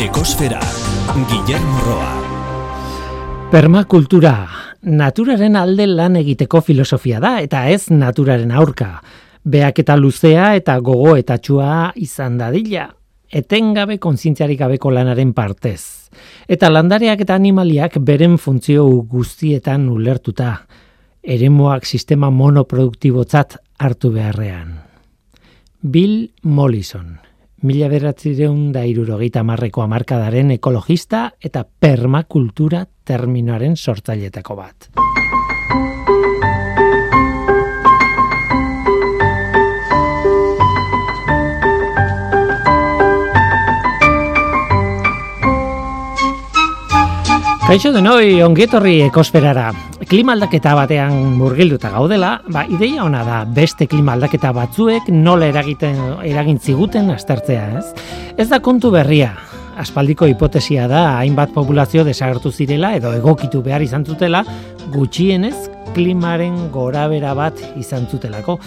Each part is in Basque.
Ekosfera, Guillermo Roa. Permakultura, naturaren alde lan egiteko filosofia da, eta ez naturaren aurka. Beak eta luzea eta gogo eta txua izan dadila. Etengabe konzintziarik gabeko lanaren partez. Eta landareak eta animaliak beren funtzio guztietan ulertuta. Eremuak sistema monoproduktibotzat hartu beharrean. Bill Mollison, mila beratzireun da irurogeita marreko amarkadaren ekologista eta permakultura terminoaren sortzailetako bat. Kaixo denoi ongetorri ekosferara. Klima aldaketa batean murgilduta gaudela, ba, ideia ona da beste klima aldaketa batzuek nola eragiten eragin ziguten aztertzea, ez? Ez da kontu berria. Aspaldiko hipotesia da hainbat populazio desagertu zirela edo egokitu behar izan zutela gutxienez klimaren gorabera bat izan zutelako.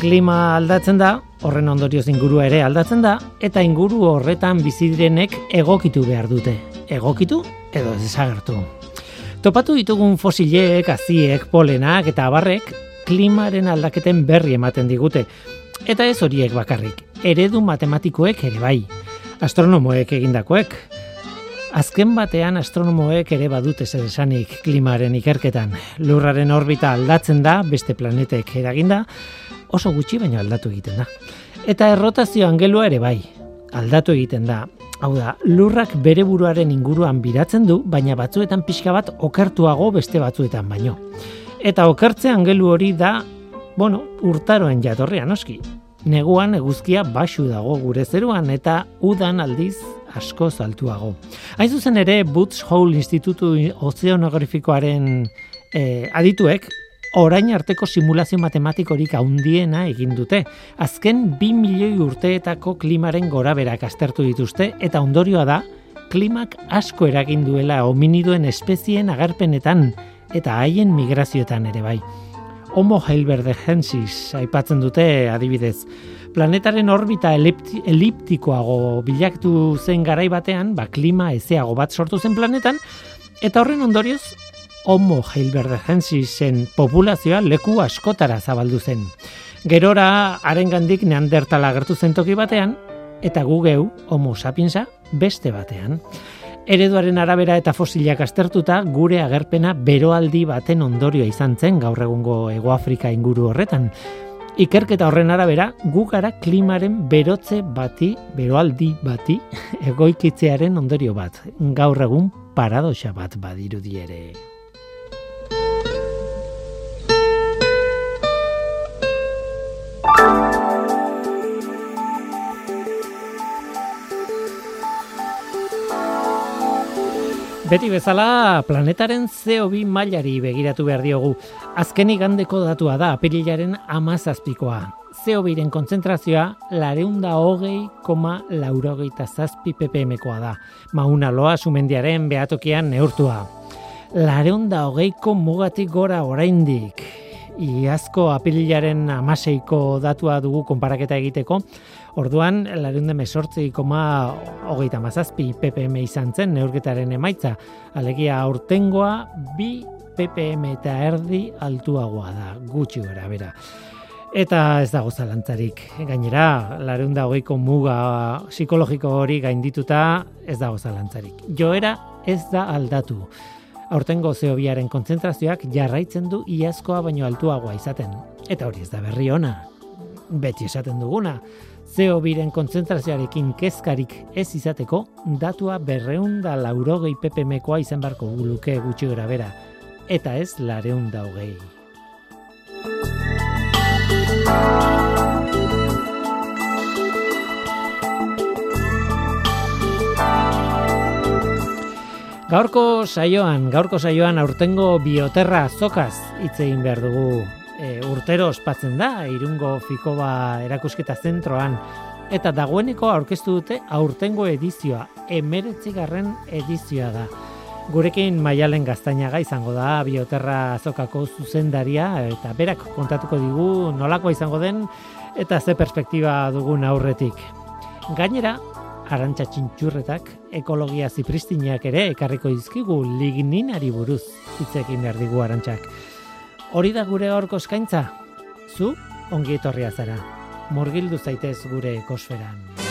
Klima aldatzen da, horren ondorioz ingurua ere aldatzen da, eta inguru horretan bizi direnek egokitu behar dute. Egokitu edo desagertu. Topatu ditugun fosilek, aziek, polenak eta abarrek klimaren aldaketen berri ematen digute. Eta ez horiek bakarrik, eredu matematikoek ere bai. Astronomoek egindakoek. Azken batean astronomoek ere badute zer esanik klimaren ikerketan. Lurraren orbita aldatzen da, beste planetek eraginda, oso gutxi baino aldatu egiten da. Eta errotazio angelua ere bai, aldatu egiten da. Hau da, lurrak bere buruaren inguruan biratzen du, baina batzuetan pixka bat okertuago beste batzuetan baino. Eta okertze angelu hori da, bueno, urtaroen jatorria noski. Neguan eguzkia basu dago gure zeruan eta udan aldiz asko zaltuago. Hain zuzen ere, Boots Hole Institutu Ozeanografikoaren eh, adituek orain arteko simulazio matematikorik handiena egin dute. Azken 2 milioi urteetako klimaren goraberak aztertu dituzte eta ondorioa da klimak asko eragin duela hominidoen espezien agarpenetan eta haien migrazioetan ere bai. Homo heidelbergensis aipatzen dute adibidez. Planetaren orbita eliptikoago bilaktu zen garai batean, ba klima ezeago bat sortu zen planetan eta horren ondorioz Homo heidelbergensisen populazioa leku askotara zabaldu zen. Gerora harengandik neandertala agertu zen toki batean eta gu geu Homo sapiensa beste batean. Ereduaren arabera eta fosilak aztertuta gure agerpena beroaldi baten ondorioa izan zen gaur egungo Hegoafrika inguru horretan. Ikerketa horren arabera, gu gara klimaren berotze bati, beroaldi bati, egoikitzearen ondorio bat. Gaur egun paradoxa bat badirudi ere. Beti bezala, planetaren CO2 mailari begiratu behar diogu. Azken igandeko datua da, apirilaren amazazpikoa. CO2-ren kontzentrazioa lareunda hogei koma laurogeita zazpi ppm-koa da. Mauna loa sumendiaren behatokian neurtua. Lareunda hogeiko mugatik gora oraindik. Iazko apirilaren amaseiko datua dugu konparaketa egiteko, Orduan, larunde mesortzi koma hogeita mazazpi ppm izan zen neurketaren emaitza. Alegia aurtengoa bi ppm eta erdi altuagoa da, gutxi gara bera. Eta ez dago zalantzarik. Gainera, larunda hogeiko muga psikologiko hori gaindituta ez dago zalantzarik. Joera ez da aldatu. Aurtengo zeobiaren kontzentrazioak jarraitzen du iazkoa baino altuagoa izaten. Eta hori ez da berri ona. Beti esaten duguna. Zeo biren kontzentrazioarekin kezkarik ez izateko, datua berreunda laurogei ppmkoa izan barko guluke gutxi gara bera, eta ez lareunda hogei. Gaurko saioan, gaurko saioan aurtengo bioterra zokaz hitz egin behar dugu e, urtero ospatzen da Irungo Fikoba erakusketa zentroan eta dagoeneko aurkeztu dute aurtengo edizioa, 19. edizioa da. Gurekin Maialen Gaztainaga izango da Bioterra Azokako zuzendaria eta berak kontatuko digu nolakoa izango den eta ze perspektiba dugun aurretik. Gainera, arantxa txintxurretak ekologia zipristinak ere ekarriko izkigu ligninari buruz hitzekin behar digu arantxak. Hori da gure gaurko eskaintza, zu ongi etorria zara, murgildu zaitez gure ekosferan.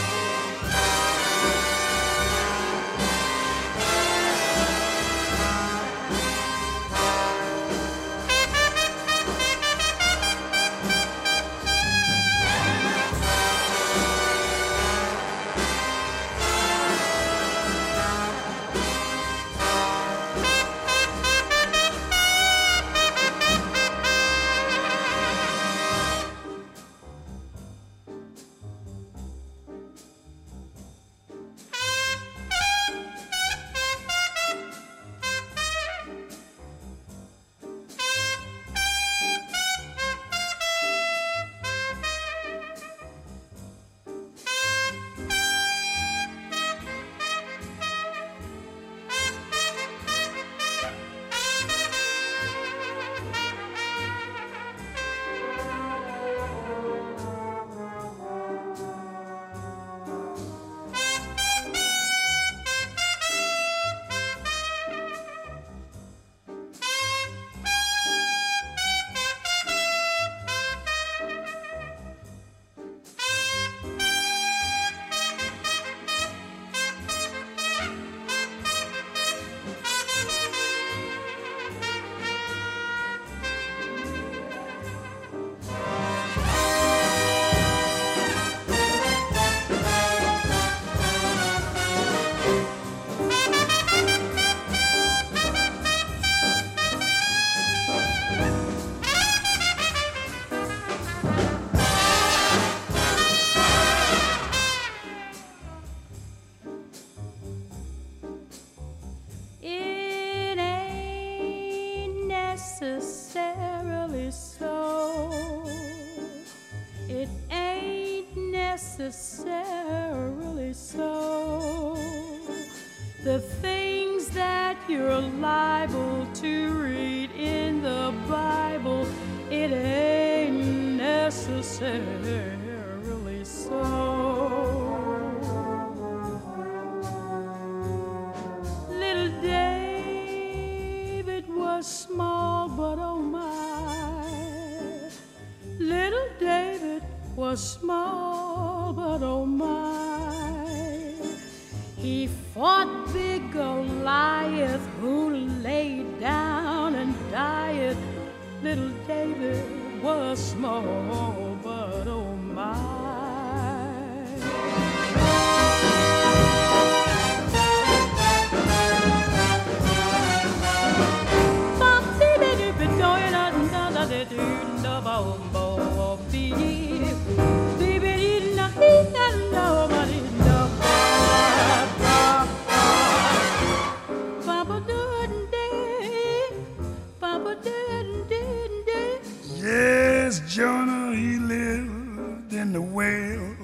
well.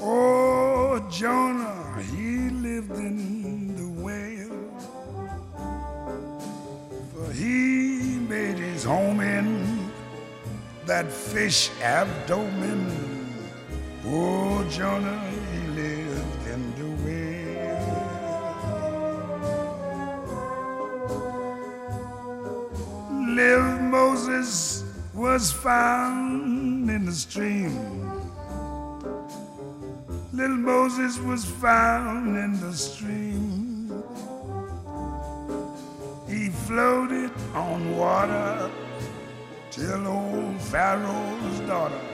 Oh, Jonah, he lived in the well. For he made his home in that fish abdomen. Oh, Jonah, he lived in the well. Live Moses was found the stream. Little Moses was found in the stream. He floated on water till old Pharaoh's daughter,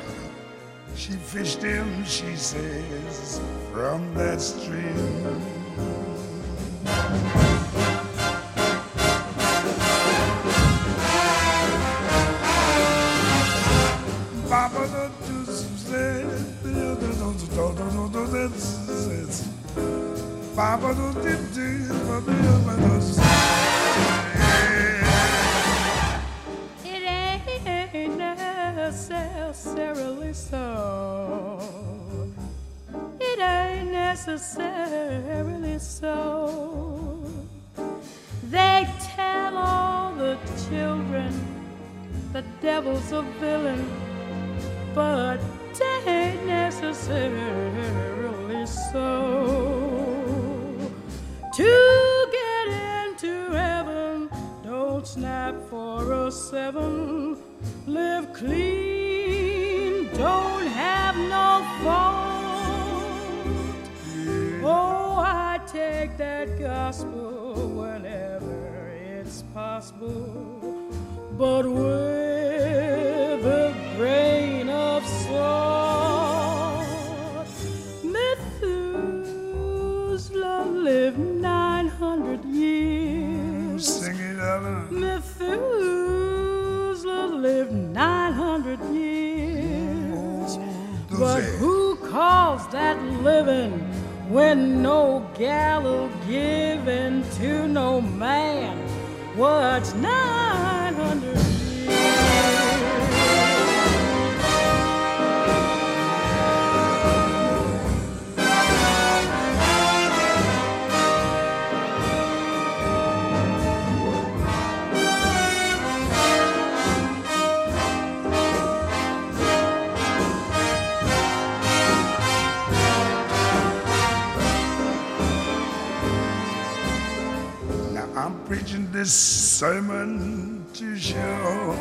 she fished him, she says, from that stream. Necessarily so. It ain't necessarily so. They tell all the children the devil's a villain, but it ain't necessarily my don't for a oh seven. Live clean, don't have no fault. Oh, I take that gospel whenever it's possible, but with living when no gal'll give in to no man. What's not this sermon to show.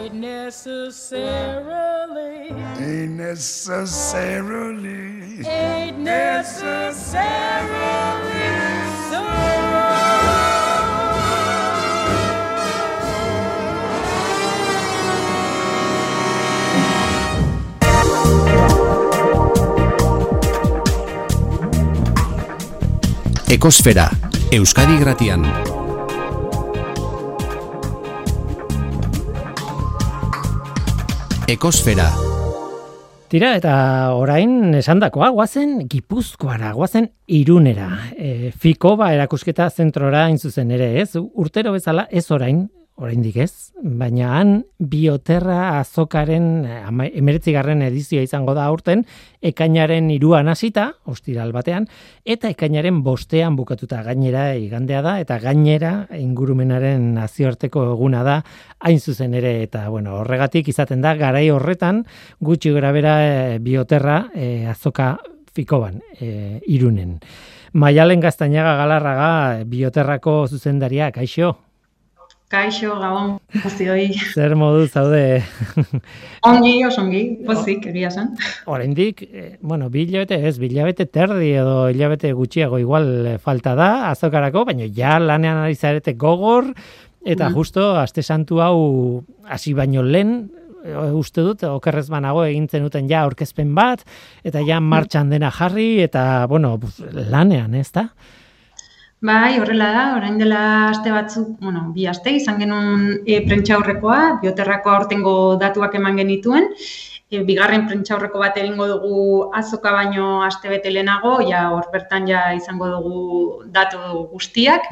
Ain't necessarily, ain't necessarily. Ain't necessarily Ekosfera, Euskadi Gratian. Ekosfera, Tira, eta orain esandakoa, guazen Gipuzkoara, guazen Irunera. E, Fikoba erakusketa zentrora hain zuzen ere, ez? Urtero bezala ez orain, oraindik ez, baina han bioterra azokaren emeretzigarren edizioa izango da aurten, ekainaren iruan hasita, ostiral batean, eta ekainaren bostean bukatuta gainera igandea da, eta gainera ingurumenaren nazioarteko eguna da, hain zuzen ere, eta bueno, horregatik izaten da, garai horretan, gutxi gara bera e, bioterra e, azoka fikoban, e, irunen. Maialen Gaztainaga Galarraga bioterrako zuzendaria, kaixo, Kaixo, gabon, guztioi. zer modu zaude Ongi, oso ongi, pozik, egia zen. oraindik, eh, bueno, bi hilabete ez, bi hilabete terdi edo hilabete gutxiago igual eh, falta da azokarako, baina ja lanean ari zarete gogor, eta Mhm. justo aste santu hau hasi baino lehen, eh, uste dut, okerrez banago egintzen duten ja aurkezpen bat, eta ja martxan dena jarri, eta, bueno, lanean, ez da? Bai, horrela da, orain dela aste batzuk, bueno, bi aste izan genuen e, prentxaurrekoa, bioterrako aurtengo datuak eman genituen, e, bigarren prentxaurreko bat egingo dugu azoka baino aste bete lehenago, ja hor bertan ja izango dugu datu guztiak,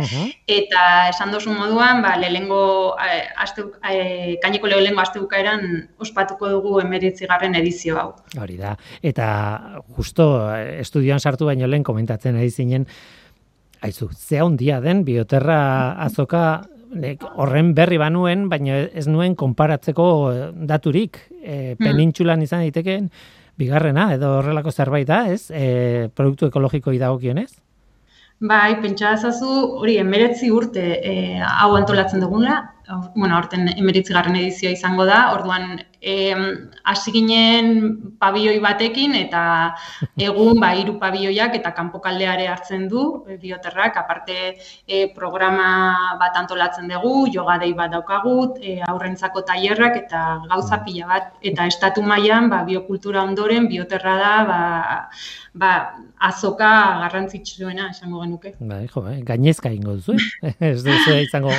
eta esan dozu moduan, ba, lehengo, eh, aste, eh, kaineko lehengo aste bukaeran ospatuko dugu emeritzigarren edizio hau. Hori da. Eta justo eh, estudioan sartu baino lehen komentatzen ari zinen, aizu, ze handia den bioterra azoka horren berri banuen, baina ez nuen konparatzeko eh, daturik. E, penintxulan izan daitekeen bigarrena edo horrelako zerbait da, ez? E, produktu ekologikoi dagokionez? Bai, pentsa ezazu hori emeretzi urte e, hau antolatzen dugula, aur- bueno, aurten emeretzigarren edizioa izango da, orduan hasi ginen pabioi batekin eta egun ba hiru pabioiak eta kanpokaldeare hartzen du e, bioterrak, aparte e, programa bat antolatzen dugu, yoga dei bat daukagu, e, aurrentzako tailerrak eta gauza pila bat eta estatu mailan ba biokultura ondoren bioterra da ba, ba azoka garrantzitsuena esango genuke. Bai, jo, eh, gainezka ingo duzu. eh? ez duzu izango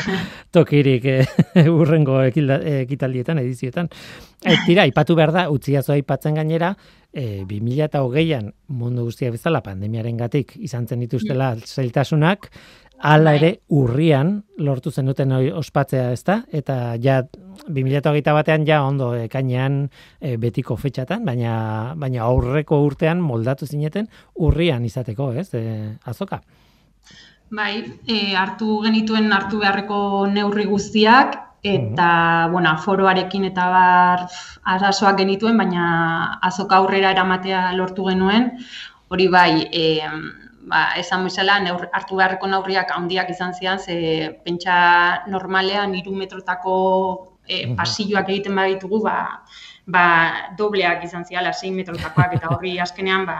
tokirik eh, urrengo ekilda- ekitaldietan, edizioetan. E, tira, ipatu behar da, utziazo aipatzen gainera, e, 2008an mundu guztia bezala pandemiaren gatik izan zen dituztela zailtasunak, hala ere urrian lortu zenuten hori ospatzea ezta, eta ja 2008 batean ja ondo ekainean e, betiko fetxatan, baina, baina aurreko urtean moldatu zineten urrian izateko, ez, e, azoka. Bai, e, hartu genituen hartu beharreko neurri guztiak, eta, bueno, aforoarekin eta bar arazoak genituen, baina azoka aurrera eramatea lortu genuen, hori bai, e, ba, esan bezala, neur, hartu beharreko neurriak handiak izan zian, ze pentsa normalean hiru metrotako e, pasilloak egiten baditugu, ba, ba, dobleak izan ziala, 6 metrotakoak, eta horri azkenean ba,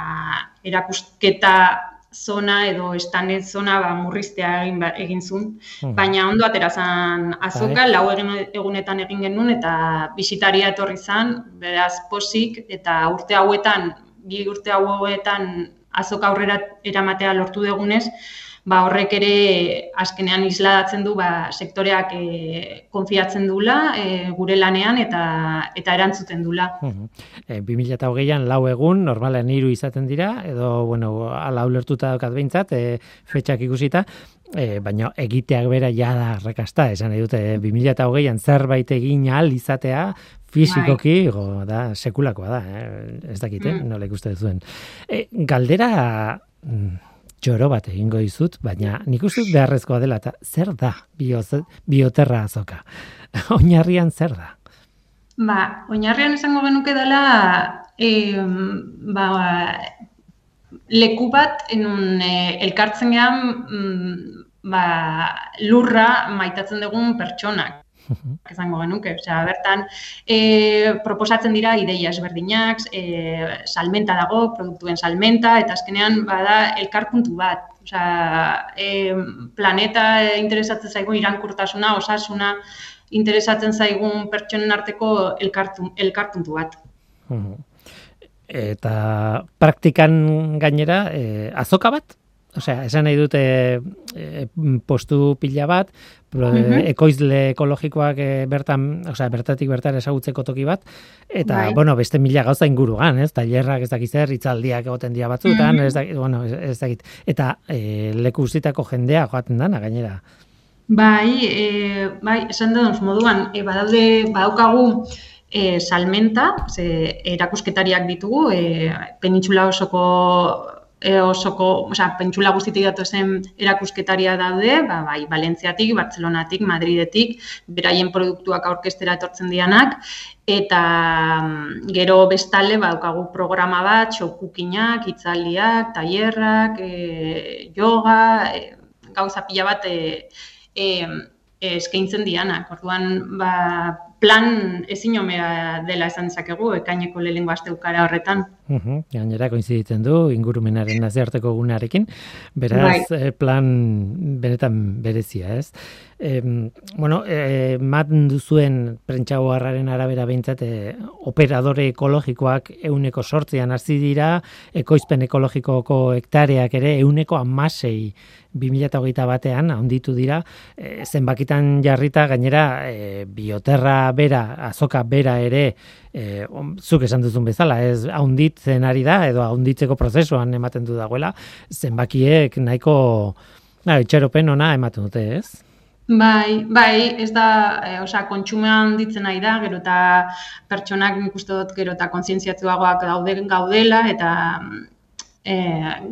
erakusketa zona edo estanet zona ba, murriztea egin, ba- egin zuen. Mhm. Baina ondo atera zan azoka, Bai. lau egin, egunetan egin genuen eta bisitaria etorri zan, beraz posik, eta urte hauetan, bi urte hauetan azoka aurrera eramatea lortu dugunez, ba horrek ere azkenean isladatzen du ba, sektoreak e, konfiatzen dula e, gure lanean eta eta erantzuten dula. Mhm. E, 2008an lau egun, normalean hiru izaten dira, edo, bueno, ala ulertuta daukat behintzat, e, fetxak ikusita, e, baina egiteak bera ja da rekasta, esan nahi dute, e, 2008an zerbait egin ahal izatea, fizikoki, go, da, sekulakoa da, eh? ez dakite, Mm. nola ikuste zuen. E, galdera mm, txoro bat egingo dizut, baina nik uste beharrezkoa dela, eta zer da bioz, bioterra azoka? Oinarrian zer da? Ba, oinarrian esango genuke dela e, ba, leku bat enun e, elkartzen gehan mm, ba, lurra maitatzen dugun pertsonak esango genuke. Osea, bertan e, proposatzen dira ideia ezberdinak, e, salmenta dago, produktuen salmenta, eta azkenean bada elkarpuntu bat. Osea, e, planeta interesatzen zaigun irankurtasuna, osasuna, interesatzen zaigun pertsonen arteko elkartu, elkarpuntu bat. Eta praktikan gainera, e, azoka bat? Osea, esan nahi dute e, postu pila bat, pro, Mhm. ekoizle ekologikoak e, bertan, osea, bertatik bertara esagutzeko toki bat, eta, Bai. bueno, beste mila gauza inguruan, ez? Tailerrak ez dakiz zer, hitzaldiak egoten dira batzutan, Mhm. ez dakit, bueno, ez, dakit. Eta e, leku guztietako jendea joaten dana gainera. Bai, e, bai, esan duen moduan, e, badaude, badaukagu e, salmenta, ze, erakusketariak ditugu, e, penintxula osoko e, osoko, osea, pentsula guztitik datozen erakusketaria daude, ba, bai, Valentziatik, Bartzelonatik, Madridetik, beraien produktuak aurkestera etortzen dianak, eta mm, gero bestalde badaukagu programa bat, txokukinak, hitzaldiak, tailerrak, e, yoga, e, gauza pila bat e, e, eskaintzen dianak. Orduan, ba, plan ezin omea dela esan dezakegu, ekaineko lehengo aste ukara horretan. Mhm, Gainera koinziditzen du ingurumenaren nazioarteko gunearekin, beraz eh, plan benetan berezia, ez? Em, bueno, eh, ematen duzuen prentxagoarraren arabera behintzat eh, operadore ekologikoak euneko sortzean hasi dira, ekoizpen ekologikoko hektareak ere euneko amasei 2008 batean handitu dira, eh, zenbakitan jarrita gainera eh, bioterra bera, azoka bera ere on- zuk esan duzun bezala, ez haunditzen ari da, edo haunditzeko prozesuan ematen du dagoela, zenbakiek nahiko na, itxaropen ona ematen dute, ez? Bai, bai, ez da, e, osea, kontsumoa handitzen nahi da, gero eta pertsonak nik uste dut gero eta kontzientziatuagoak dauden gaudela, eta e,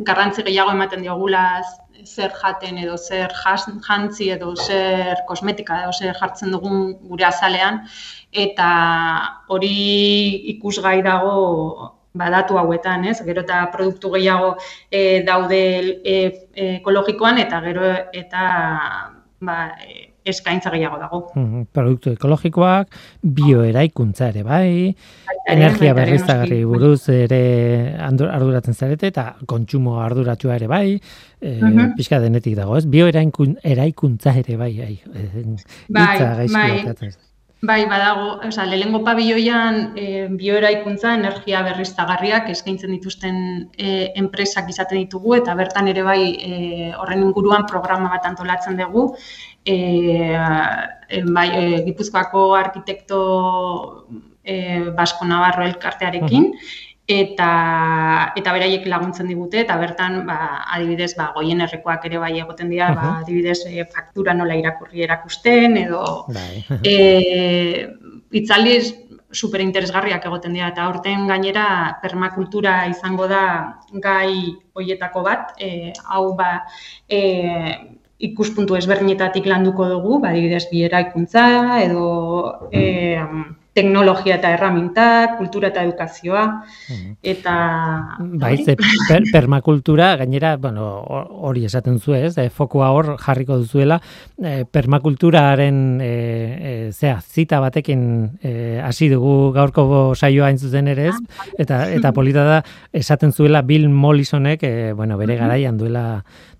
garrantzi gehiago ematen diogula zer jaten edo zer jantzi edo zer kosmetika edo zer jartzen dugun gure azalean, eta hori ikusgai dago badatu hauetan, ez? Gero eta produktu gehiago e, daude e, ekologikoan eta gero eta ba, e, eskaintza gehiago dago. Mhm, Produktu ekologikoak, bioeraikuntza ere bai, energia berriztagarri buruz ere arduratzen zarete eta kontsumo arduratsua ere bai, e, Mhm. pixka denetik dago, ez? Bioeraikuntza ere bai, ai, eh, Bai, bai. Bai, badago, osea, lehengo pabiloian e, bioeraikuntza, energia berriztagarriak eskaintzen dituzten e, enpresak izaten ditugu eta bertan ere bai e, horren inguruan programa bat antolatzen dugu. E, e, bai, e, Gipuzkoako arkitekto e, Basko Navarro elkartearekin eta eta beraiek laguntzen digute eta bertan ba, adibidez ba goien errekoak ere bai egoten dira ba, adibidez e, faktura nola irakurri erakusten edo Bai. e, itzaldi super interesgarriak egoten dira. Eta aurten gainera permakultura izango da gai hoietako bat, e, hau ba e, ikuspuntu ezberdinetatik landuko dugu, badibidez bi eraikuntza edo e, teknologia eta erramintak, kultura eta edukazioa, eta... Bai, ze per, permakultura, gainera, bueno, hori esaten zu ez, e, fokua hor jarriko duzuela, e, permakulturaren e, e, zea, zita batekin e, hasi dugu gaurko saioa hain zuzen ere ez, eta, eta polita da esaten zuela Bill Mollisonek, e, bueno, bere garaian duela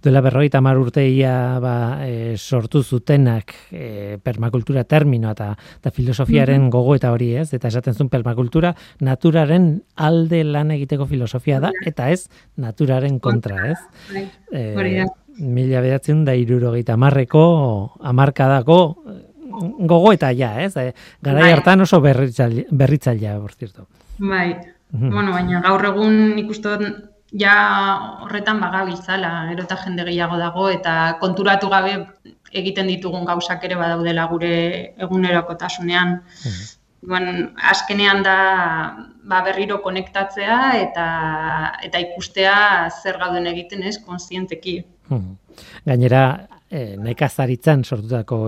duela berroita mar urteia ba, e, sortu zutenak e, permakultura terminoa eta, eta filosofiaren -hmm. gogo eta hori ez, eta esaten zuen permakultura naturaren alde lan egiteko filosofia da, eta ez naturaren kontra ez. E, mila bedatzen da irurogeita marreko amarkadako gogo eta ja, ez? E, gara bai. hartan oso berritzailea, berritzailea. Bai, bueno, baina gaur egun ikusten ja horretan bagabiltzala, gero eta jende gehiago dago, eta konturatu gabe egiten ditugun gauzak ere badaudela gure egunerokotasunean. Mm azkenean da ba, berriro konektatzea eta eta ikustea zer gauden egiten ez, konsienteki. Gainera, e, nekazaritzan sortutako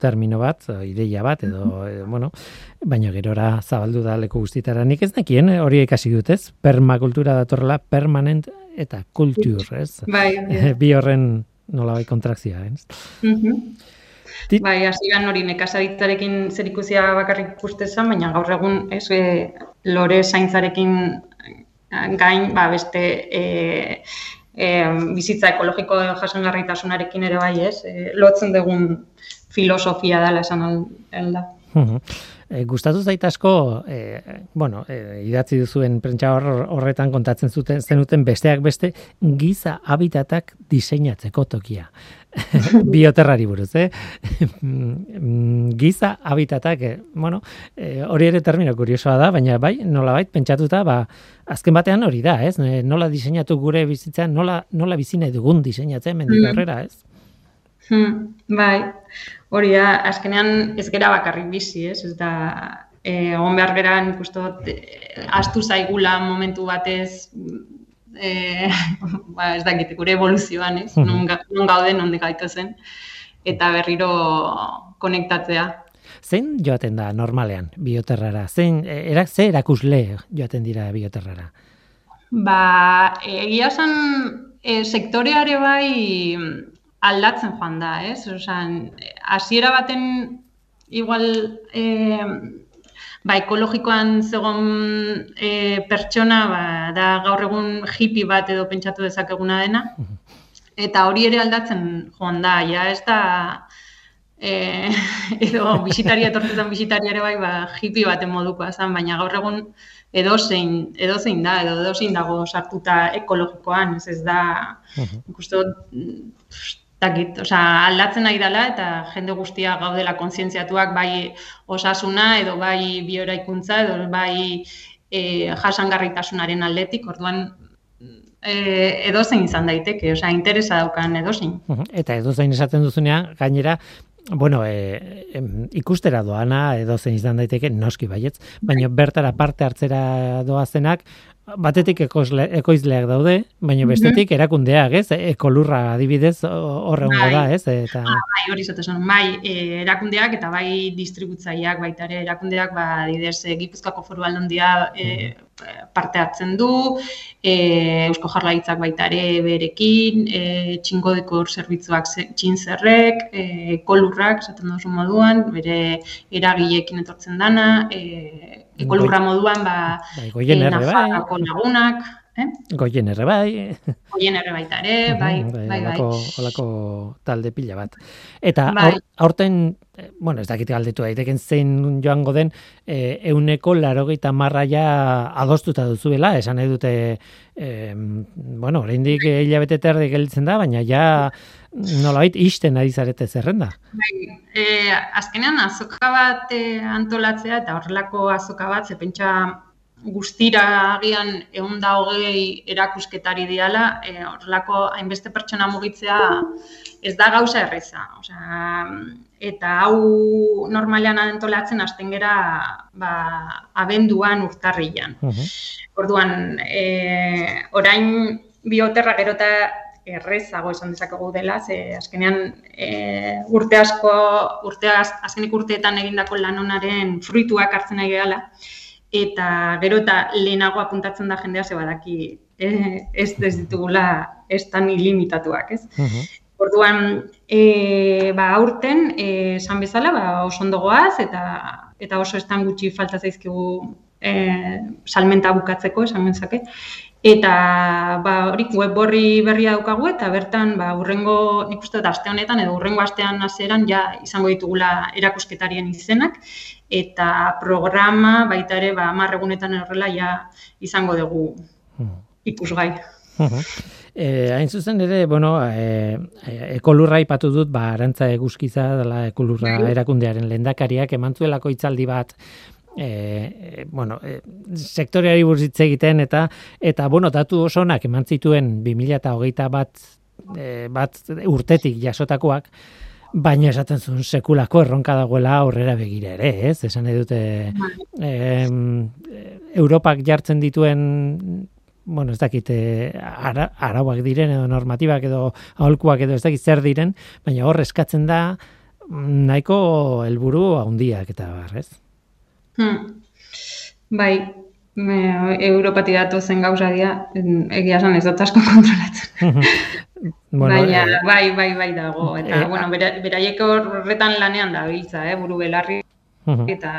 termino bat, ideia bat, edo, e, bueno, baina gerora zabaldu da leku guztitara. Nik ez nekien, eh, hori ikasi dut ez, permakultura datorrela permanent eta kultur, ez? Bai, bai. Bi horren nola bai kontrakzia, ez? Bai, hasian hori nekazaritzarekin zer ikusia bakarrik ikusten baina gaur egun ez e, lore zaintzarekin gain, ba, beste e, e, bizitza ekologiko jasangarritasunarekin ere bai, ez? E, lotzen dugun filosofia dela esan alda. E, gustatu zait asko, e, bueno, e, idatzi duzuen prentsa horretan kontatzen zuten zenuten besteak beste giza habitatak diseinatzeko tokia. Bioterrari buruz, eh? giza habitatak, eh, bueno, e, hori ere termino kuriosoa da, baina bai, nola bait, pentsatuta, ba, azken batean hori da, ez? Nola diseinatu gure bizitza, nola, nola bizine dugun diseinatzen, mendik mm. aurrera, ez? Hmm, bai, hori da, azkenean ez gera bakarrik bizi, ez? Ez da, e, egon behar gera nik uste dut, e, astu zaigula momentu batez, e, ba, ez dakit, gure evoluzioan, ez? Non, non gaude, non zen, eta berriro konektatzea. Zein joaten da normalean bioterrara? Zein, e, erak, ze erakusle joaten dira bioterrara? Ba, egia zen, e, sektoreare bai aldatzen joan da, ez? Osan, hasiera baten igual e, ba, ekologikoan zegoen e, pertsona ba, da gaur egun hippie bat edo pentsatu dezakeguna dena. Eta hori ere aldatzen joan da, ja, ez da e, edo bisitaria etortzetan bisitaria ere bai ba, hippie baten modukoa zen, baina gaur egun edozein, edozein da, edo edozein dago sartuta ekologikoan, ez ez da, ikustu, dakit, osea, aldatzen nahi dela eta jende guztia gaudela kontzientziatuak bai osasuna edo bai bioraikuntza edo bai e, jasangarritasunaren aldetik, orduan e, edozein izan daiteke, osea, interesa daukan edozein. Eta edozein esaten duzunean, gainera, bueno, e, ikustera doana edo zein izan daiteke noski baietz, baina bertara parte hartzera doazenak batetik ekoizle, ekoizleak daude, baina mhm. bestetik erakundeak, ez? Ekolurra adibidez horren bai. da, ez? Eta... Ah, bai, hori zaten bai, e, erakundeak eta bai distributzaileak baita ere erakundeak, ba, adibidez, e, Gipuzkoako foru aldundia e, parte hartzen du, e, Eusko Jarlaitzak baita ere berekin, e, txingodeko zerbitzuak txinzerrek, e, ekolurrak, esaten duzu moduan, bere eragileekin etortzen dana, e, ekolurra moduan, ba, bai, goien erre bai. lagunak, eh? Goien erre bai. Goien erre baita ere, bai, bai, bai. Olako, olako talde pila bat. Eta bai. aurten, eh, bueno, ez dakite galdetu daiteken zein joango den, e, euneko larogeita marraia adostuta duzuela, esan nahi dute, e, bueno, oraindik hilabete terdi gelditzen da, baina ja nolabait isten ari zarete zerrenda. Bai, e, azkenean azoka bat e, antolatzea eta horrelako azoka bat ze pentsa guztira agian egun da hogei erakusketari diala, e, horrelako hainbeste pertsona mugitzea ez da gauza erreza. Osea, eta hau normalean antolatzen hasten gera ba, abenduan urtarrian. Uh Orduan, e, orain bioterra gero errezago esan dezakegu dela, ze azkenean e, urte asko, urte az, azkenik urteetan egindako lanonaren fruituak hartzen nahi gehala, eta gero eta lehenago apuntatzen da jendea ze badaki e, ez ez ditugula ez tan ilimitatuak, ez? Orduan, e, ba, aurten, esan bezala, ba, oso ondo goaz, eta, eta oso estan gutxi falta zaizkigu e, salmenta bukatzeko, esan gentzake. Eta ba, hori web horri berria daukagu eta bertan ba, urrengo, nik uste dut aste honetan edo urrengo astean hasieran ja izango ditugula erakusketarien izenak eta programa baita ere ba 10 egunetan horrela ja izango dugu ikusgai. Eh, hain zuzen ere, bueno, eh, ekolurra ipatu dut, ba, arantza eguzkiza, dela ekolurra Bai. erakundearen lendakariak, emantzuelako hitzaldi bat, e, bueno, e, sektoreari buruz hitz egiten eta eta bueno, datu oso onak eman zituen 2021 bat e, bat urtetik jasotakoak baina esaten zuen sekulako erronka dagoela aurrera begira ere, ez? Esan nahi dute em, Europak jartzen dituen bueno, ez dakit, ara, arauak diren edo normatibak edo aholkuak edo ez dakit zer diren, baina hor eskatzen da nahiko helburu handiak eta bar, ez? Hmm. Bai, me, Europatik datu zen gauza dira, egia esan ez dut asko kontrolatzen. Baina, eh, bai, bai, bai dago. Eta, eh, bueno, bera, beraiek horretan lanean da biltza, eh, buru belarri, mhm. eta,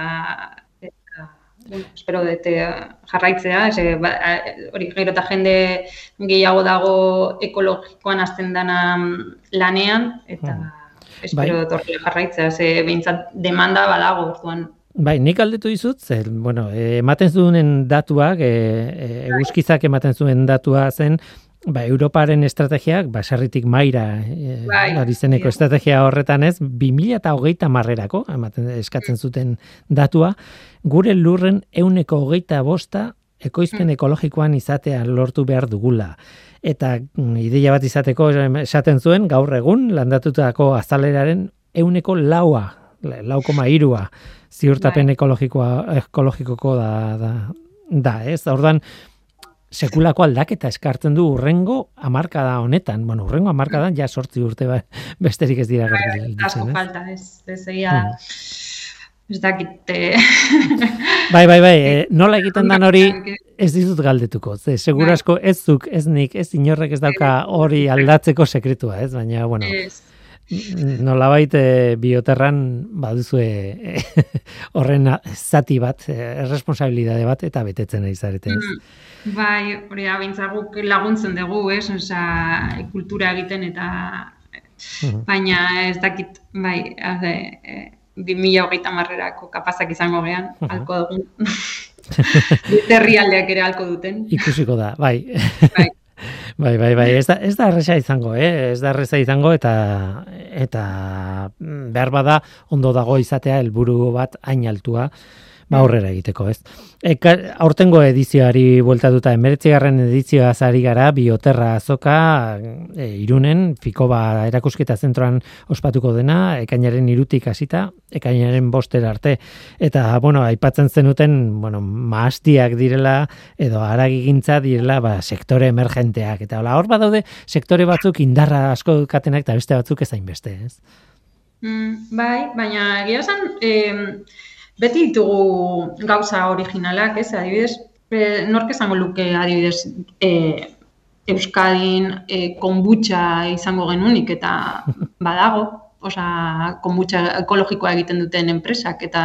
eta bueno, espero dute jarraitzea, ze, ba, eh, hori gero eta jende gehiago dago ekologikoan azten dana mm, lanean, eta espero dut horrela jarraitzea, ze behintzat demanda badago, orduan, Bai, nik aldetu dizut, zer, bueno, eh, ematen zuen datuak, e, eguzkizak ematen zuen datua zen, ba, Europaren estrategiak, baserritik maira, e, Bai, hori zeneko bai. estrategia horretan ez, 2000 eta hogeita marrerako, ematen, eskatzen zuten datua, gure lurren euneko hogeita bosta ekoizpen ekologikoan izatea lortu behar dugula. Eta mm, ideia bat izateko esaten zuen, gaur egun, landatutako azaleraren euneko laua, lau koma irua, ziurtapen Bai. ekologikoa ekologikoko da, da, da ez? Ordan sekulako aldaketa eskartzen du urrengo hamarkada honetan. Bueno, urrengo hamarkadan ja sortzi urte ba, besterik ez dira gertatzen. asko ez? falta, ez, ez egia da. Ez dakit, eh, Bai, bai, bai, eh, nola egiten dan hori ez dizut galdetuko. Ze segurasko ez zuk, ez nik, ez inorrek ez dauka hori aldatzeko sekretua, ez? Baina, bueno, ez, nolabait e, bioterran baduzue eh, horren a- zati bat, eh, erresponsabilidade bat eta betetzen ari zarete, ez? Bai, hori da, behintzat guk laguntzen dugu, ez, osea, kultura egiten eta Mhm. baina ez dakit, bai, haze, e, 2000 hogeita marrerako kapazak izango gean, Mhm. alko dugu. Beste herrialdeak ere alko duten. Ikusiko da, bai. Bai. Bai, bai, bai, ez da, ez da erresa izango, eh? ez da erresa izango eta eta mm, behar bada ondo dago izatea helburu bat hain altua ba aurrera egiteko, ez. Eka, aurtengo edizioari bueltatuta emeretzigarren edizioa zari gara bioterra azoka e, irunen, Fikoba erakusketa zentroan ospatuko dena, ekainaren irutik hasita, ekainaren boster arte. Eta, bueno, aipatzen zenuten, bueno, maastiak direla, edo haragigintza direla, ba, sektore emergenteak. Eta hola, hor badaude sektore batzuk indarra asko dukatenak eta beste batzuk ez hainbeste, ez? Mm, bai, baina egia esan, em, beti ditugu gauza originalak, ez, adibidez, e, nork esango luke adibidez e, Euskadin e, konbutxa izango genunik eta badago, osea, konbutxa ekologikoa egiten duten enpresak eta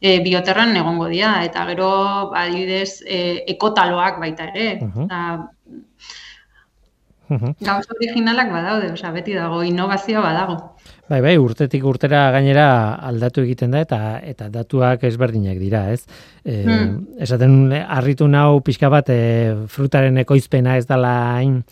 e, bioterran egongo dira eta gero adibidez e, ekotaloak baita ere. Mhm. Eta, Mhm. gauza originalak badaude, osea, beti dago, innovazioa badago. Bai, bai, urtetik urtera gainera aldatu egiten da eta eta datuak ezberdinak dira, ez? E, Hmm. Esaten harritu nau pixka bat e, frutaren ekoizpena ez dela hain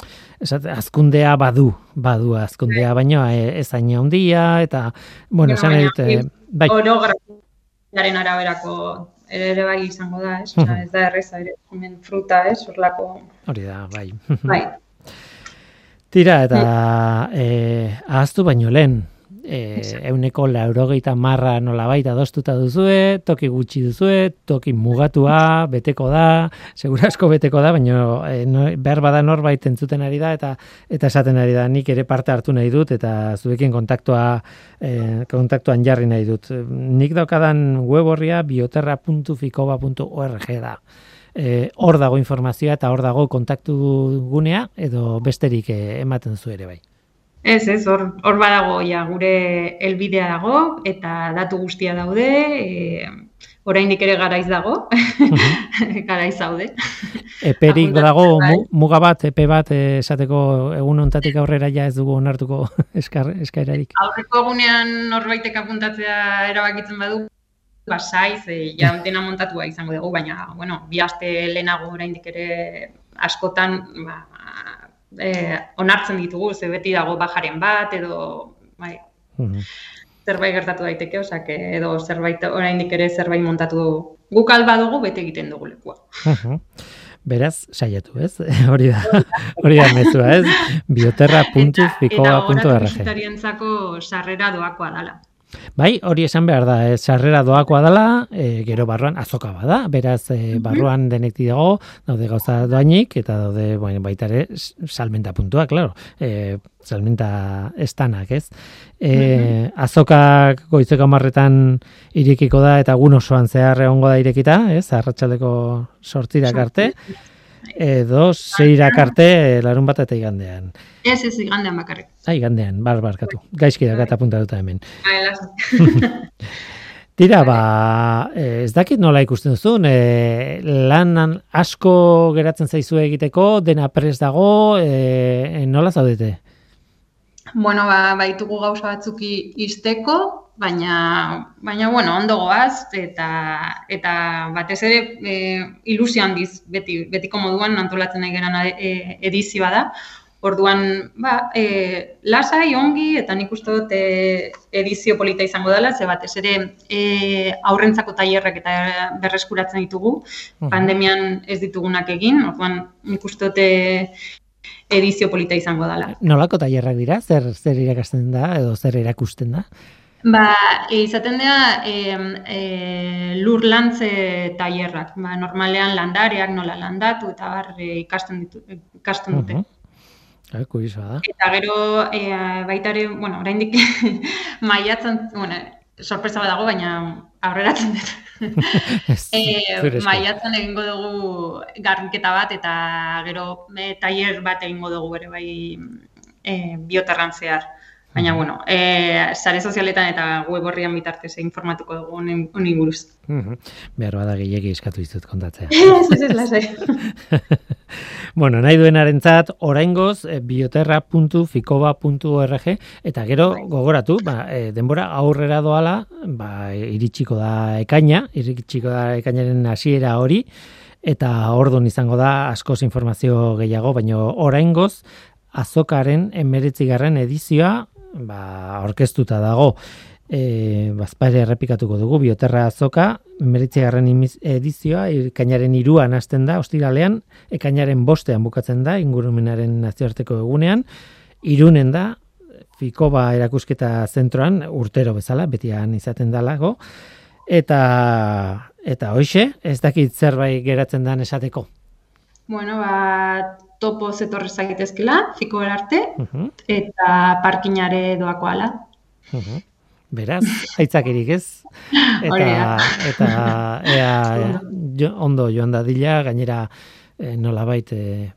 esate, azkundea badu, badu azkundea, baina e, ez hain handia eta bueno, esan dut, e, bai, orografiaren araberako ere bai izango da, ez? Osea, ez da erreza ere, hemen fruta, ez? Horlako, hori da, bai. bai. Tira, eta e, ahaztu baino lehen, e, euneko laurogeita marra nola baita doztuta duzue, toki gutxi duzue, toki mugatua, beteko da, segurasko beteko da, baina e, no, behar bada norbait entzuten ari da, eta eta esaten ari da, nik ere parte hartu nahi dut, eta zuekin kontaktua, e, kontaktuan jarri nahi dut. Nik daukadan web horria bioterra.fikoba.org da. E, hor dago informazioa eta hor dago kontaktu gunea, edo besterik e, ematen zu ere bai. Ez, ez, hor, hor badago, ja, gure helbidea dago, eta datu guztia daude, e, oraindik ere garaiz dago, garaiz zaude. Eperik dago, mu, muga bat, epe bat, esateko egun ontatik aurrera ja ez dugu onartuko eskairarik. Aurreko egunean norbaitek apuntatzea erabakitzen badu, basaiz, e, ja dena montatua izango dugu, baina, bueno, bi aste lehenago oraindik ere askotan, ba, e, onartzen ditugu, ze beti dago bajaren bat, edo, bai, mhm. zerbait gertatu daiteke, osea, edo zerbait, oraindik ere zerbait montatu guk alba dugu, bete egiten dugu lekua. Mhm. Beraz, saiatu, ez? Hori da, hori da mezua, ez? bioterra.fikoa.rg Eta hori sarrera doakoa dala. Bai, hori esan behar da, e, sarrera doakoa dela, e, gero barruan azoka bada, beraz e, barruan denek dago, daude gauza doainik, eta daude, bueno, baita ere, salmenta puntua, klaro, e, salmenta estanak, ez? E, azokak goizeko marretan irekiko da, eta gun osoan zehar egongo da irekita, ez? Arratxaldeko sortzirak arte edo zeirak arte larun bat eta igandean. Ez, ez, igandean bakarrik. Ah, igandean, bar, barkatu. Gaizki da, gata punta hemen. Bai, Tira, ba, eh, ez dakit nola ikusten duzun, e, lan asko geratzen zaizu egiteko, dena pres dago, e, nola zaudete? Bueno, ba, baitugu gauza batzuki izteko, baina baina bueno, ondo goaz eta eta batez ere e, ilusio handiz beti betiko moduan antolatzen nahi geran e, edizioa da. Orduan, ba, e, lasai ongi eta nik uste dut e, edizio polita izango dela, ze batez ere e, aurrentzako tailerrak eta berreskuratzen ditugu. Pandemian ez ditugunak egin, orduan nik uste dut e, edizio polita izango dela. Nolako tailerrak dira? Zer zer irakasten da edo zer erakusten da? Ba, izaten dira e, e, lur lantze tailerrak, ba, normalean landareak nola landatu eta bar e, ikasten ditu ikasten dute. Uh -huh. da. Eta gero e, baita ere, bueno, oraindik maiatzen, bueno, sorpresa badago, baina aurreratzen dut. e, maiatzen egingo dugu garriketa bat eta gero e, tailer bat egingo dugu ere bai e, bioterran zehar. Baina, bueno, e, sare sozialetan eta web horrian bitartez informatuko dugu honi buruz. Behar bada gehiagi eskatu izut kontatzea. Ez, ez, lasai. bueno, nahi duenaren zat, oraingoz, e, bioterra.fikoba.org eta gero gogoratu, ba, e, denbora aurrera doala, ba, iritsiko da ekaina, iritsiko da ekainaren hasiera hori, eta ordun izango da askoz informazio gehiago, baina oraingoz, azokaren emeretzigarren edizioa ba, orkestuta dago. E, bazpare errepikatuko dugu, bioterra azoka, meritzegarren edizioa, ekainaren iruan hasten da, ostiralean, ekainaren bostean bukatzen da, ingurumenaren nazioarteko egunean, irunen da, Fikoba erakusketa zentroan, urtero bezala, betian izaten dalago, eta, eta hoxe, ez dakit zerbait geratzen dan esateko. Bueno, ba, topo zetorre zaitezkela, fiko arte, eta parkinare doako ala. Beraz, aitzakirik ez? Eta, eta ea, jo, ondo joan da dila, gainera e, nolabait e,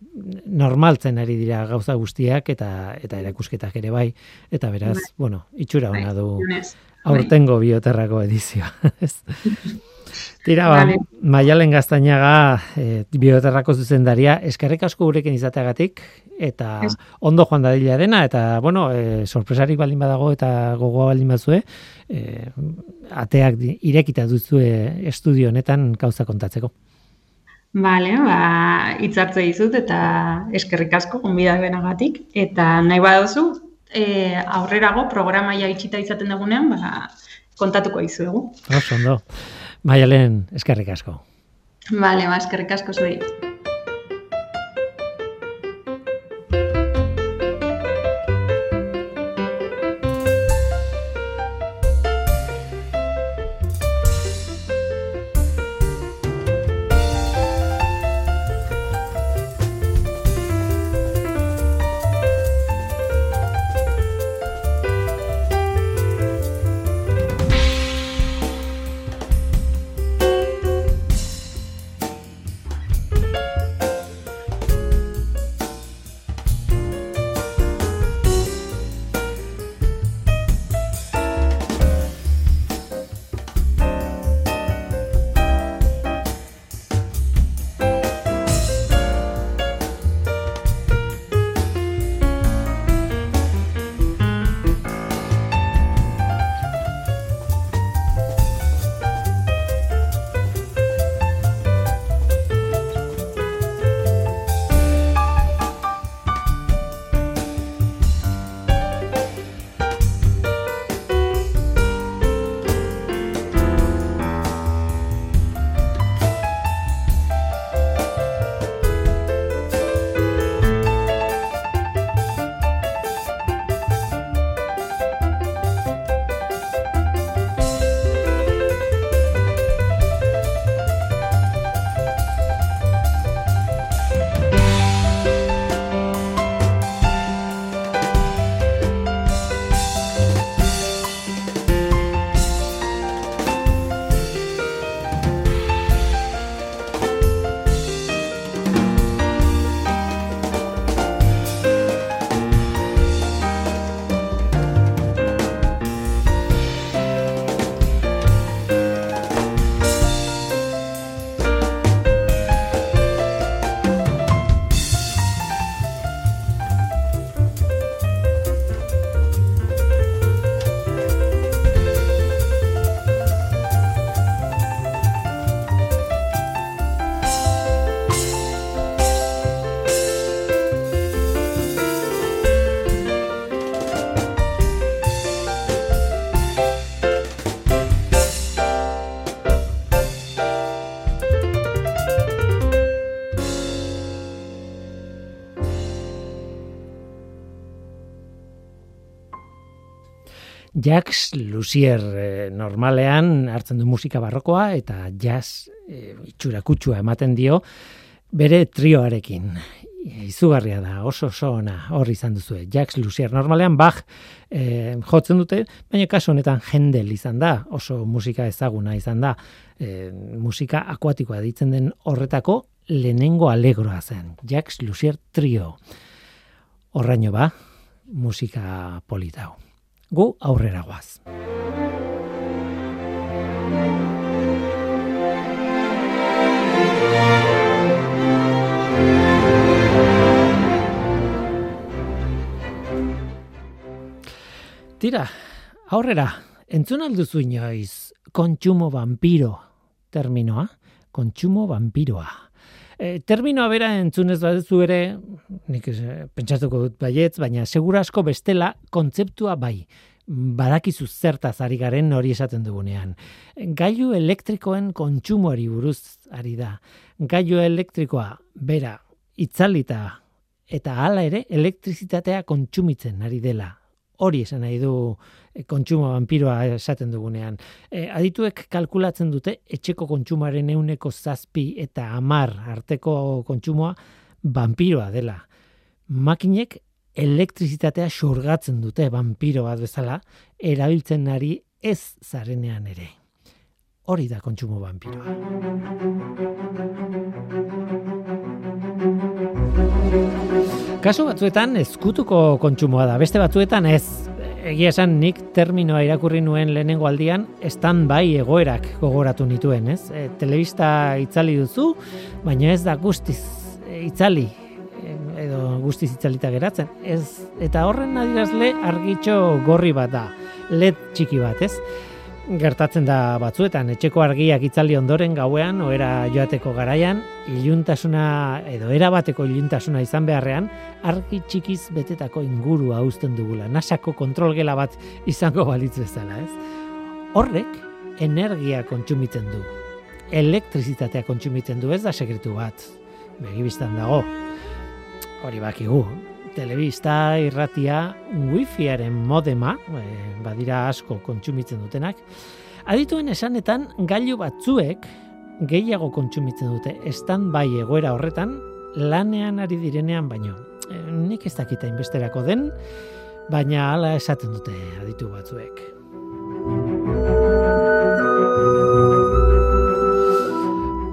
normaltzen ari dira gauza guztiak eta eta erakusketak ere bai eta beraz, bai. bueno, itxura ona du bai. aurtengo bioterrako edizioa, ez? Tira, ba, maialen gaztainaga e, bioterrako zuzendaria, eskerrik asko gurekin izateagatik, eta ondo joan dadila dena, eta, bueno, e, sorpresarik baldin badago eta gogoa baldin bazue, e, ateak irekita duzue estudio honetan gauza kontatzeko. Bale, ba, itzartze dizut eta eskerrik asko gonbida benagatik, eta nahi baduzu, e, aurrerago programaia itxita izaten dagunean, ba, kontatuko izuegu. Oso, ondo. Maialen, eskerrik asko. Bale, ba, eskerrik asko zuei. Jacques Lusier eh, normalean hartzen du musika barrokoa eta jazz e, itxura ematen dio bere trioarekin. Izugarria da, oso oso ona hor izan duzu. Jacques Lusier normalean Bach e, jotzen dute, baina kasu honetan Händel izan da, oso musika ezaguna izan da. E, musika akuatikoa ditzen den horretako lehenengo alegroa zen. Jacques Lusier trio. Horraino ba, musika politau. Gu aurrera guaz. Tira, aurrera, entzun alduzu inoiz, kontsumo vampiro terminoa, kontsumo vampiroa. E, terminoa bera entzunez baduzu ere, nik eh, pentsatuko dut baietz, baina segura asko bestela kontzeptua bai. Badakizu zertaz ari garen hori esaten dugunean. Gailu elektrikoen kontsumoari buruz ari da. Gailu elektrikoa bera itzalita eta hala ere elektrizitatea kontsumitzen ari dela hori esan nahi du e, kontsumo vampiroa esaten dugunean. E, adituek kalkulatzen dute etxeko kontsumoaren euneko zazpi eta amar arteko kontsumoa vampiroa dela. Makinek elektrizitatea xurgatzen dute vampiro bat bezala, erabiltzen ari ez zarenean ere. Hori da kontsumo vampiroa. Kasu batzuetan ezkutuko kontsumoa da, beste batzuetan ez. Egia esan nik terminoa irakurri nuen lehenengo aldian stand-by egoerak gogoratu nituen, ez? E, telebista itzali duzu, baina ez da guztiz itzali edo guztiz itzalita geratzen. Ez, eta horren adierazle argitxo gorri bat da, led txiki bat, ez? Gertatzen da batzuetan. Etxeko argiak itzali ondoren gauean ohera joateko garaian iluntasuna edo era bateko iluntasuna izan beharrean argi txikiz betetako ingurua uzten dugula. Nasako kontrolgela bat izango balitz bezala ez? Horrek energia kontsumitzen du. Elektrizitatea kontsumitzen du ez da sekretu bat. Begibistan dago. Hori bakigu telebista, irratia, wifiaren modema, e, badira asko kontsumitzen dutenak, adituen esanetan gailu batzuek gehiago kontsumitzen dute estan bai egoera horretan lanean ari direnean baino. E, nik ez dakita inbesterako den, baina hala esaten dute aditu batzuek.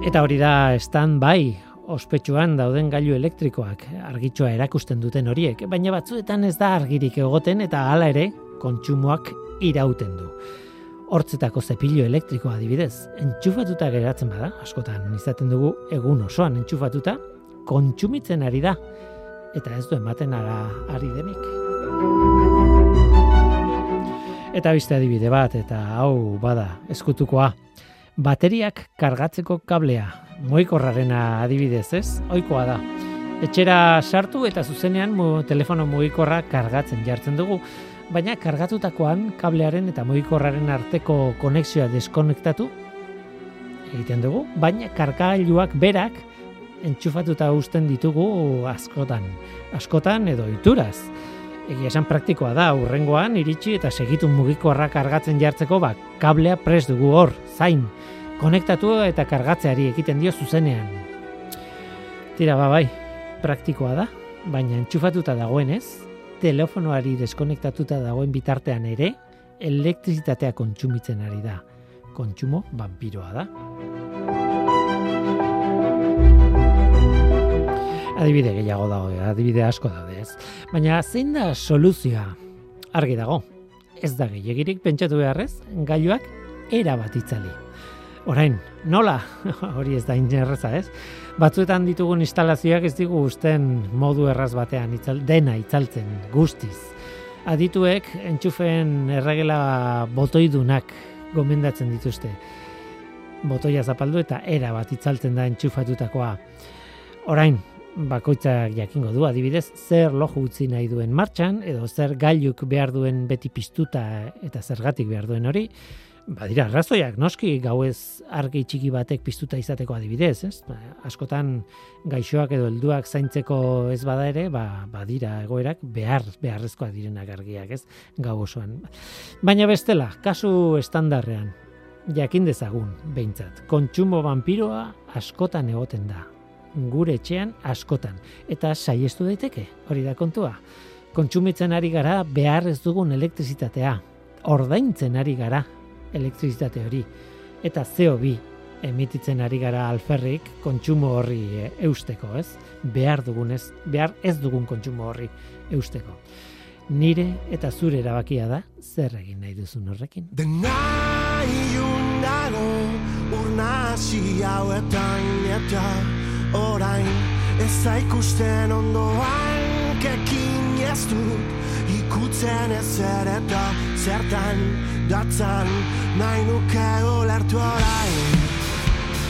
Eta hori da stand bai ospetsuan dauden gailu elektrikoak argitxoa erakusten duten horiek, baina batzuetan ez da argirik egoten eta hala ere kontsumoak irauten du. Hortzetako zepilo elektrikoa adibidez, entxufatuta geratzen bada, askotan izaten dugu egun osoan entxufatuta, kontsumitzen ari da, eta ez du ematen ara ari denik. Eta beste adibide bat, eta hau bada, eskutukoa, bateriak kargatzeko kablea, mugikorrarena adibidez, ez? Ohikoa da. Etxera sartu eta zuzenean mu, telefono mugikorra kargatzen jartzen dugu, baina kargatutakoan kablearen eta mugikorraren arteko konexioa deskonektatu egiten dugu, baina kargailuak berak entxufatuta uzten ditugu askotan, askotan edo ituraz. Egia esan praktikoa da, urrengoan iritsi eta segitu mugikorra kargatzen jartzeko, ba, kablea pres dugu hor, zain, konektatu eta kargatzeari egiten dio zuzenean. Tira ba bai, praktikoa da, baina entxufatuta dagoenez, telefonoari deskonektatuta dagoen bitartean ere, elektrizitatea kontsumitzen ari da. Kontsumo vampiroa da. Adibide gehiago dago, adibide asko daude ez. Baina zein da soluzioa? Argi dago. Ez da gehiagirik pentsatu beharrez, gailuak era bat itzali. Orain, nola? Hori ez da inerreza, ez? Batzuetan ditugun instalazioak ez digu usten modu erraz batean itzal, dena itzaltzen, guztiz. Adituek entxufen erregela botoidunak gomendatzen dituzte. Botoia zapaldu eta era bat itzaltzen da entxufatutakoa. Orain, bakoitzak jakingo du, adibidez, zer loju utzi nahi duen martxan, edo zer gailuk behar duen beti piztuta eta zergatik behar duen hori, Badira, arrazoiak, noski gauez argi txiki batek piztuta izateko adibidez, ez? Ba, askotan gaixoak edo helduak zaintzeko ez bada ere, ba, badira egoerak behar, beharrezkoak direnak argiak, ez? Gau osoan. Baina bestela, kasu estandarrean, jakin dezagun, behintzat, kontsumo vampiroa askotan egoten da. Gure etxean askotan. Eta saiestu daiteke, hori da kontua. Kontsumitzen ari gara behar ez dugun elektrizitatea. Ordaintzen ari gara elektrizitate hori. Eta CO2 emititzen ari gara alferrik kontsumo horri e, eusteko, ez? Behar dugunez, behar ez dugun kontsumo horri eusteko. Nire eta zure erabakia da zer egin nahi duzun horrekin. Dena iundago urna hasi hauetan eta orain ez da ikusten ondoan kekin ez dut ikutzen ezer eta zertan datzan nahi nuke ulertu orain.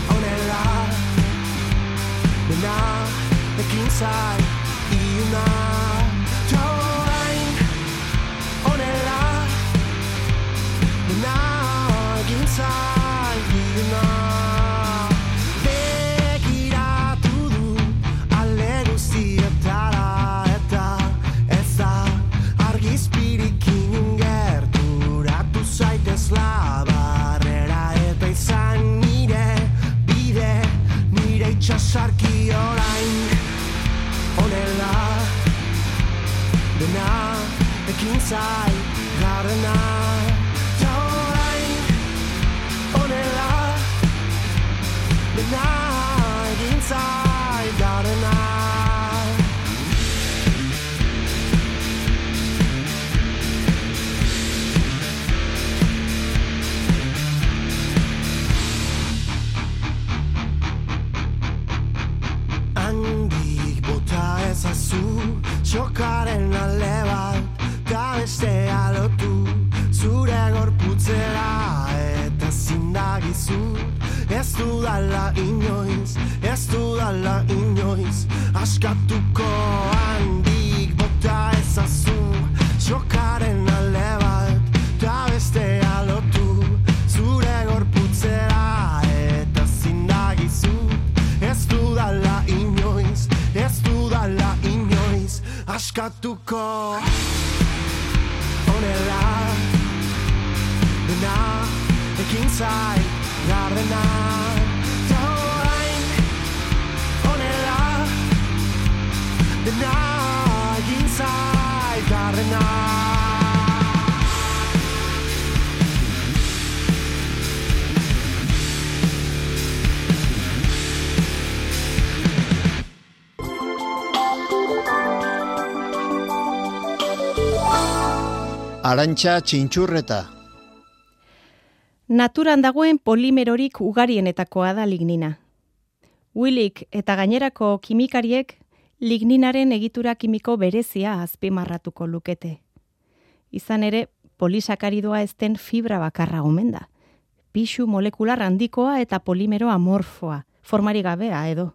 Honela dena ekin zai iuna eta orain honela dena ekin zai ekin zai garrena eta orain honela. Dena egin zai garrena handik bota ezazu txokaren eta bestea lotu zure gorputzera eta zindagizu ez dudala inoiz ez dudala inoiz askatuko handik bota ezazu. Txokaren alde bat eta bestea lotu zure gorputzera eta zindagizu Ez dudala inoiz, ez dudala inoiz Askatuko Ekin zai Garrena Ta orain Honela Dena Egin zai Garrena Arantxa txintxurreta. Naturan dagoen polimerorik ugarienetakoa da lignina. Willik eta gainerako kimikariek ligninaren egitura kimiko berezia azpimarratuko lukete. Izan ere, polisakaridoa ez den fibra bakarra omen da. Pixu molekular handikoa eta polimero amorfoa, formari gabea edo.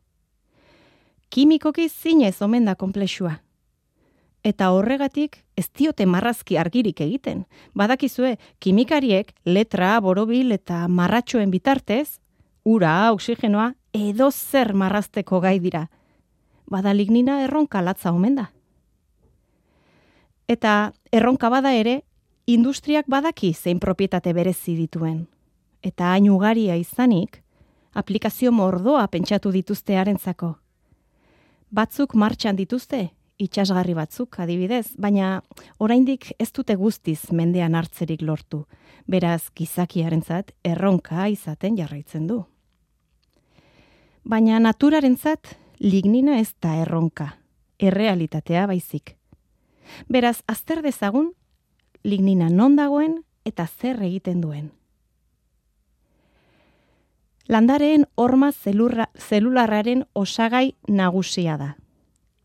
Kimikoki zinez omen da komplexua. Eta horregatik ez diote marrazki argirik egiten. Badakizue, kimikariek letra, borobil eta marratxoen bitartez, ura, oxigenoa, edo zer marrazteko gai dira. Bada lignina erronka latza omen da. Eta erronka bada ere, industriak badaki zein propietate berezi dituen. Eta hain ugaria izanik, aplikazio mordoa pentsatu dituzte harentzako. Batzuk martxan dituzte, itxasgarri batzuk adibidez, baina oraindik ez dute guztiz mendean hartzerik lortu. Beraz, gizakiarentzat erronka izaten jarraitzen du. Baina naturarentzat lignina ez da erronka, errealitatea baizik. Beraz, azter dezagun lignina non dagoen eta zer egiten duen. Landareen horma zelurra, zelularraren osagai nagusia da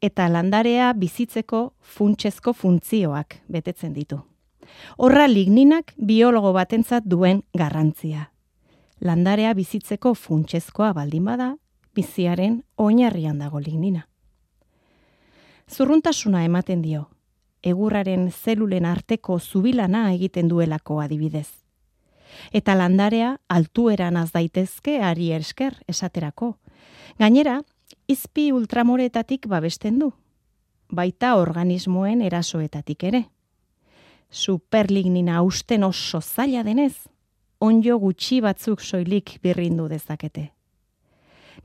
eta landarea bizitzeko funtsezko funtzioak betetzen ditu. Horra ligninak biologo batentzat duen garrantzia. Landarea bizitzeko funtsezkoa baldin bada, biziaren oinarrian dago lignina. Zurruntasuna ematen dio, egurraren zelulen arteko zubilana egiten duelako adibidez. Eta landarea altueran az daitezke ari esker esaterako. Gainera, izpi ultramoreetatik babesten du. Baita organismoen erasoetatik ere. Superlignina usten oso zaila denez, onjo gutxi batzuk soilik birrindu dezakete.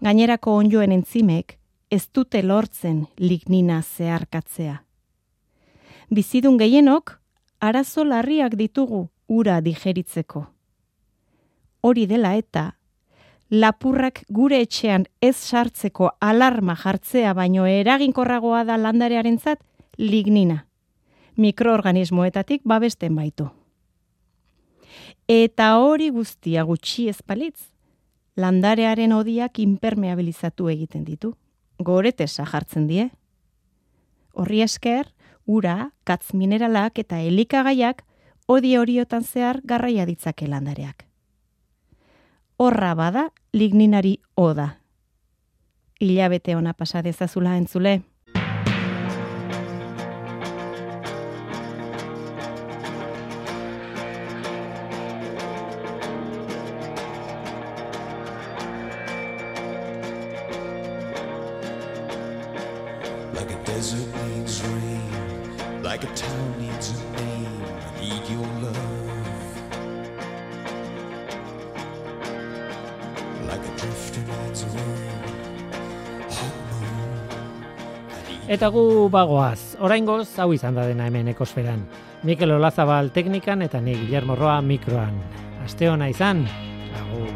Gainerako onjoen entzimek ez dute lortzen lignina zeharkatzea. Bizidun gehienok, arazo larriak ditugu ura digeritzeko. Hori dela eta, lapurrak gure etxean ez sartzeko alarma jartzea baino eraginkorragoa da landarearentzat lignina. Mikroorganismoetatik babesten baitu. Eta hori guztia gutxi ezpalitz, landarearen odiak impermeabilizatu egiten ditu. Goretesa jartzen die. Horri esker, ura, katz mineralak eta elikagaiak odi horiotan zehar garraia ditzake landareak. Horra bada ligninari oda. Ilabete ona pasa dezazula entzule. Eta gu bagoaz, oraingoz hau izan da dena hemen ekosferan. Mikel Olazabal teknikan eta ni Guillermo Roa mikroan. Aste ona izan. Agur.